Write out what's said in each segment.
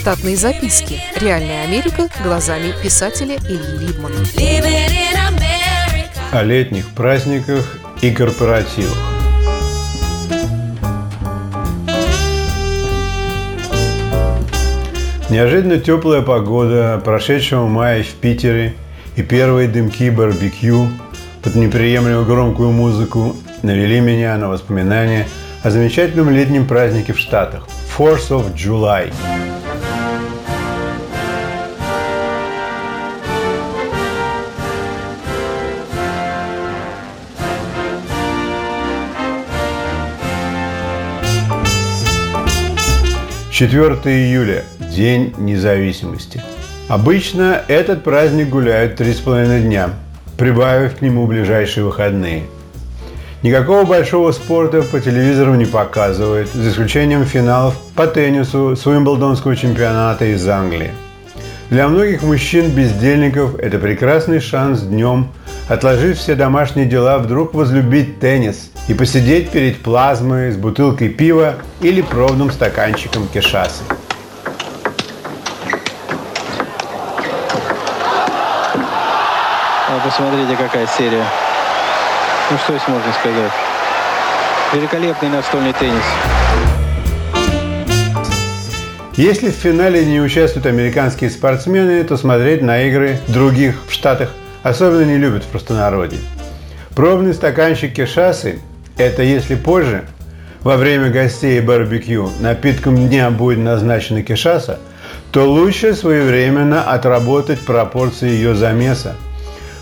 Штатные записки. Реальная Америка глазами писателя Ильи Либмана. О летних праздниках и корпоративах. Неожиданно теплая погода прошедшего мая в Питере и первые дымки барбекю под неприемлемо громкую музыку навели меня на воспоминания о замечательном летнем празднике в Штатах – Force of July. Четвертое июля – День независимости. Обычно этот праздник гуляют три с половиной дня, прибавив к нему ближайшие выходные – Никакого большого спорта по телевизору не показывают, за исключением финалов по теннису с Уимблдонского чемпионата из Англии. Для многих мужчин-бездельников это прекрасный шанс днем, отложив все домашние дела, вдруг возлюбить теннис и посидеть перед плазмой с бутылкой пива или пробным стаканчиком кешасы. Посмотрите, какая серия. Ну что здесь можно сказать? Великолепный настольный теннис. Если в финале не участвуют американские спортсмены, то смотреть на игры других в Штатах особенно не любят в простонародье. Пробный стаканчик кешасы – это если позже, во время гостей и барбекю, напитком дня будет назначена кешаса, то лучше своевременно отработать пропорции ее замеса –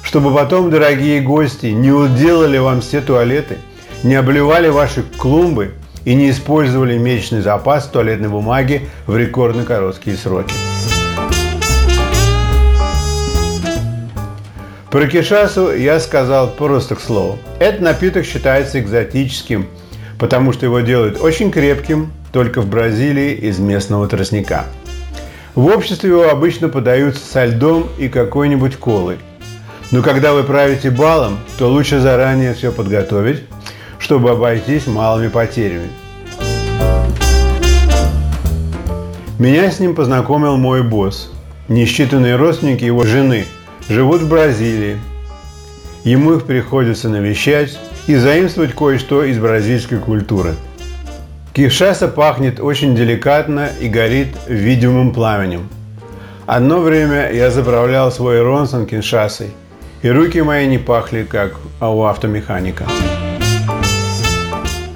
чтобы потом, дорогие гости, не уделали вам все туалеты, не обливали ваши клумбы и не использовали месячный запас туалетной бумаги в рекордно короткие сроки. Про кишасу я сказал просто к слову. Этот напиток считается экзотическим, потому что его делают очень крепким, только в Бразилии из местного тростника. В обществе его обычно подают со льдом и какой-нибудь колой – но когда вы правите балом, то лучше заранее все подготовить, чтобы обойтись малыми потерями. Меня с ним познакомил мой босс. Несчитанные родственники его жены живут в Бразилии. Ему их приходится навещать и заимствовать кое-что из бразильской культуры. Кишаса пахнет очень деликатно и горит видимым пламенем. Одно время я заправлял свой Ронсон Киншасой – и руки мои не пахли, как у автомеханика.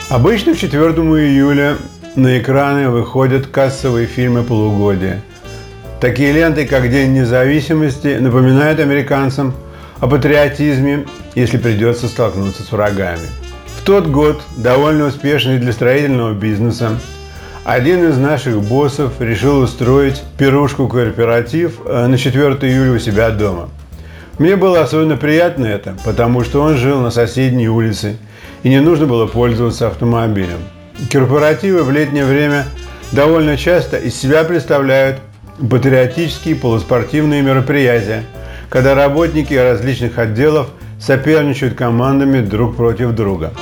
Обычно к 4 июля на экраны выходят кассовые фильмы полугодия. Такие ленты, как День независимости, напоминают американцам о патриотизме, если придется столкнуться с врагами. В тот год, довольно успешный для строительного бизнеса, один из наших боссов решил устроить пирушку-кооператив э, на 4 июля у себя дома – мне было особенно приятно это, потому что он жил на соседней улице, и не нужно было пользоваться автомобилем. Корпоративы в летнее время довольно часто из себя представляют патриотические полуспортивные мероприятия, когда работники различных отделов соперничают командами друг против друга.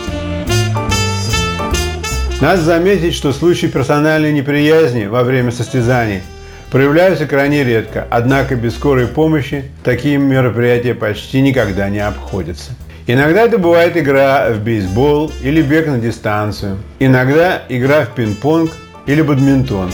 Надо заметить, что случаи персональной неприязни во время состязаний – проявляются крайне редко, однако без скорой помощи такие мероприятия почти никогда не обходятся. Иногда это бывает игра в бейсбол или бег на дистанцию. Иногда игра в пинг-понг или бадминтон.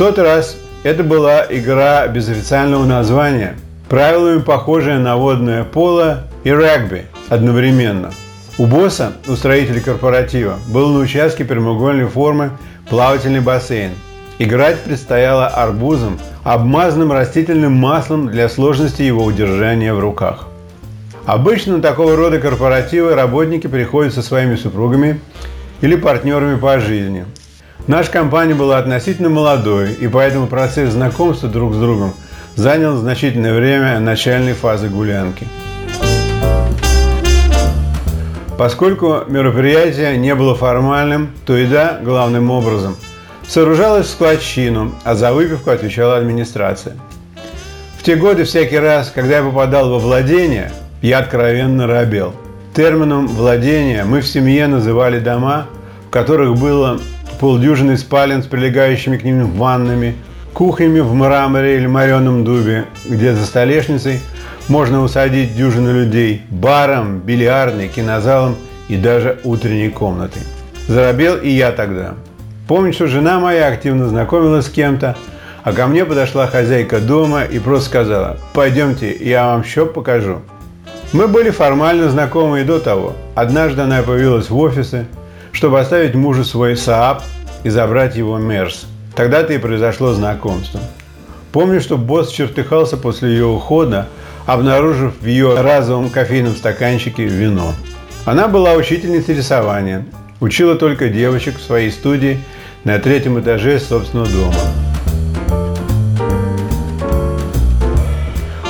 Тот раз это была игра без официального названия, правилами похожая на водное поло и регби одновременно. У босса, у строителя корпоратива, был на участке прямоугольной формы плавательный бассейн. Играть предстояло арбузом, обмазанным растительным маслом для сложности его удержания в руках. Обычно на такого рода корпоративы работники приходят со своими супругами или партнерами по жизни. Наша компания была относительно молодой, и поэтому процесс знакомства друг с другом занял значительное время начальной фазы гулянки – Поскольку мероприятие не было формальным, то еда, главным образом, сооружалась в складчину, а за выпивку отвечала администрация. В те годы всякий раз, когда я попадал во владение, я откровенно робел. Термином «владение» мы в семье называли дома, в которых было полдюжины спален с прилегающими к ним ваннами, кухнями в мраморе или мореном дубе, где за столешницей можно усадить дюжину людей, баром, бильярдной, кинозалом и даже утренней комнатой. Заробел и я тогда. Помню, что жена моя активно знакомилась с кем-то, а ко мне подошла хозяйка дома и просто сказала, пойдемте, я вам все покажу. Мы были формально знакомы и до того. Однажды она появилась в офисе, чтобы оставить мужу свой Saab и забрать его Мерс. Тогда-то и произошло знакомство. Помню, что босс чертыхался после ее ухода, обнаружив в ее разовом кофейном стаканчике вино. Она была учительницей рисования, учила только девочек в своей студии на третьем этаже собственного дома.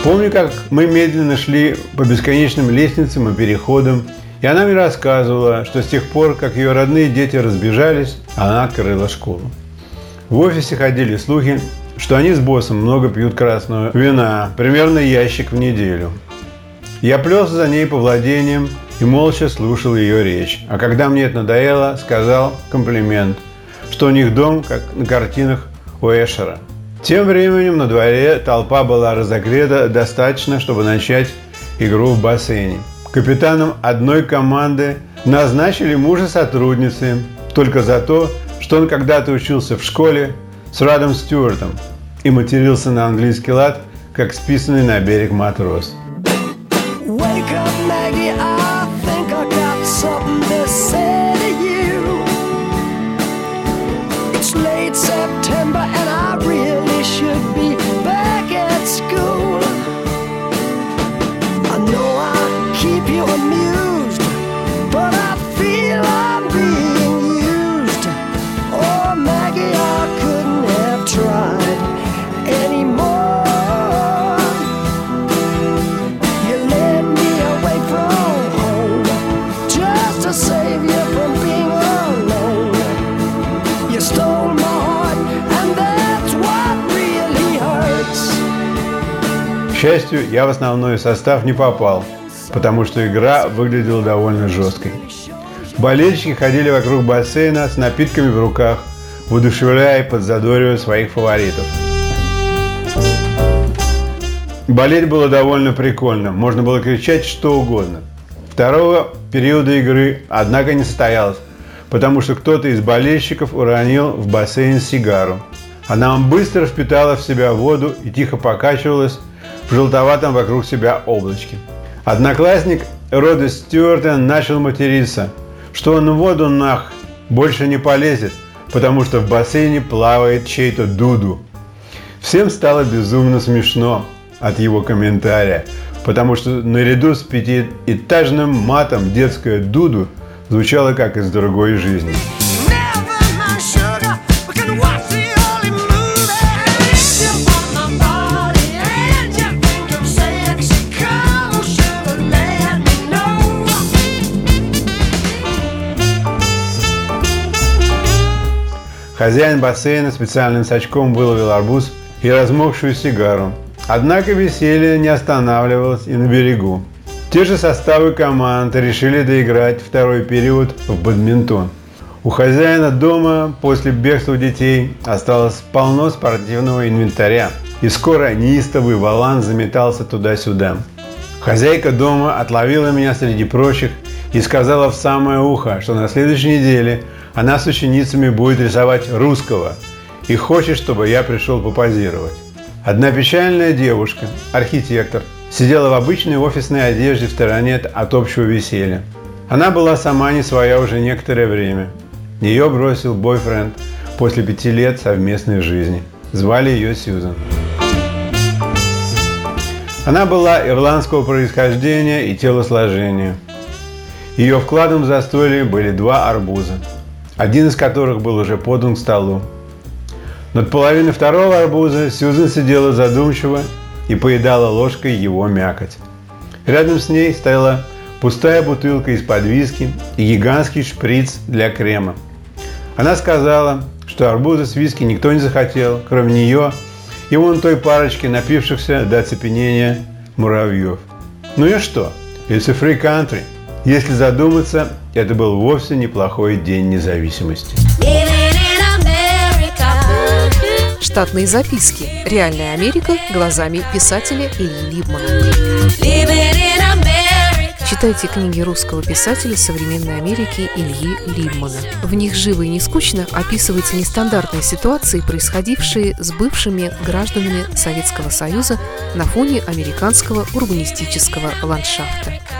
Помню, как мы медленно шли по бесконечным лестницам и переходам, и она мне рассказывала, что с тех пор, как ее родные дети разбежались, она открыла школу. В офисе ходили слухи, что они с боссом много пьют красного вина, примерно ящик в неделю. Я плелся за ней по владениям и молча слушал ее речь. А когда мне это надоело, сказал комплимент, что у них дом, как на картинах у Эшера – тем временем на дворе толпа была разогрета достаточно, чтобы начать игру в бассейне. Капитаном одной команды назначили мужа сотрудницы только за то, что он когда-то учился в школе с Радом Стюартом и матерился на английский лад, как списанный на берег матрос. Счастью, я в основной состав не попал, потому что игра выглядела довольно жесткой. Болельщики ходили вокруг бассейна с напитками в руках, воодушевляя и подзадоривая своих фаворитов. Болеть было довольно прикольно, можно было кричать что угодно. Второго периода игры, однако, не состоялось, потому что кто-то из болельщиков уронил в бассейн сигару. Она быстро впитала в себя воду и тихо покачивалась, в желтоватом вокруг себя облачке. Одноклассник Рода Стюарта начал материться, что он в воду нах больше не полезет, потому что в бассейне плавает чей-то дуду. Всем стало безумно смешно от его комментария, потому что наряду с пятиэтажным матом детская дуду звучала как из другой жизни. Хозяин бассейна специальным сачком выловил арбуз и размокшую сигару. Однако веселье не останавливалось и на берегу. Те же составы команд решили доиграть второй период в бадминтон. У хозяина дома после бегства детей осталось полно спортивного инвентаря. И скоро неистовый валан заметался туда-сюда. Хозяйка дома отловила меня среди прочих и сказала в самое ухо, что на следующей неделе она с ученицами будет рисовать русского и хочет, чтобы я пришел попозировать. Одна печальная девушка, архитектор, сидела в обычной офисной одежде в стороне от общего веселья. Она была сама не своя уже некоторое время. Ее бросил бойфренд после пяти лет совместной жизни. Звали ее Сьюзан. Она была ирландского происхождения и телосложения. Ее вкладом в застолье были два арбуза – один из которых был уже подан к столу. Над половиной второго арбуза Сьюзен сидела задумчиво и поедала ложкой его мякоть. Рядом с ней стояла пустая бутылка из-под виски и гигантский шприц для крема. Она сказала, что арбуза с виски никто не захотел, кроме нее и вон той парочки напившихся до оцепенения муравьев. Ну и что? It's a free country – если задуматься, это был вовсе неплохой день независимости. Штатные записки. Реальная Америка глазами писателя Ильи Либмана. Читайте книги русского писателя современной Америки Ильи Либмана. В них живо и не скучно описываются нестандартные ситуации, происходившие с бывшими гражданами Советского Союза на фоне американского урбанистического ландшафта.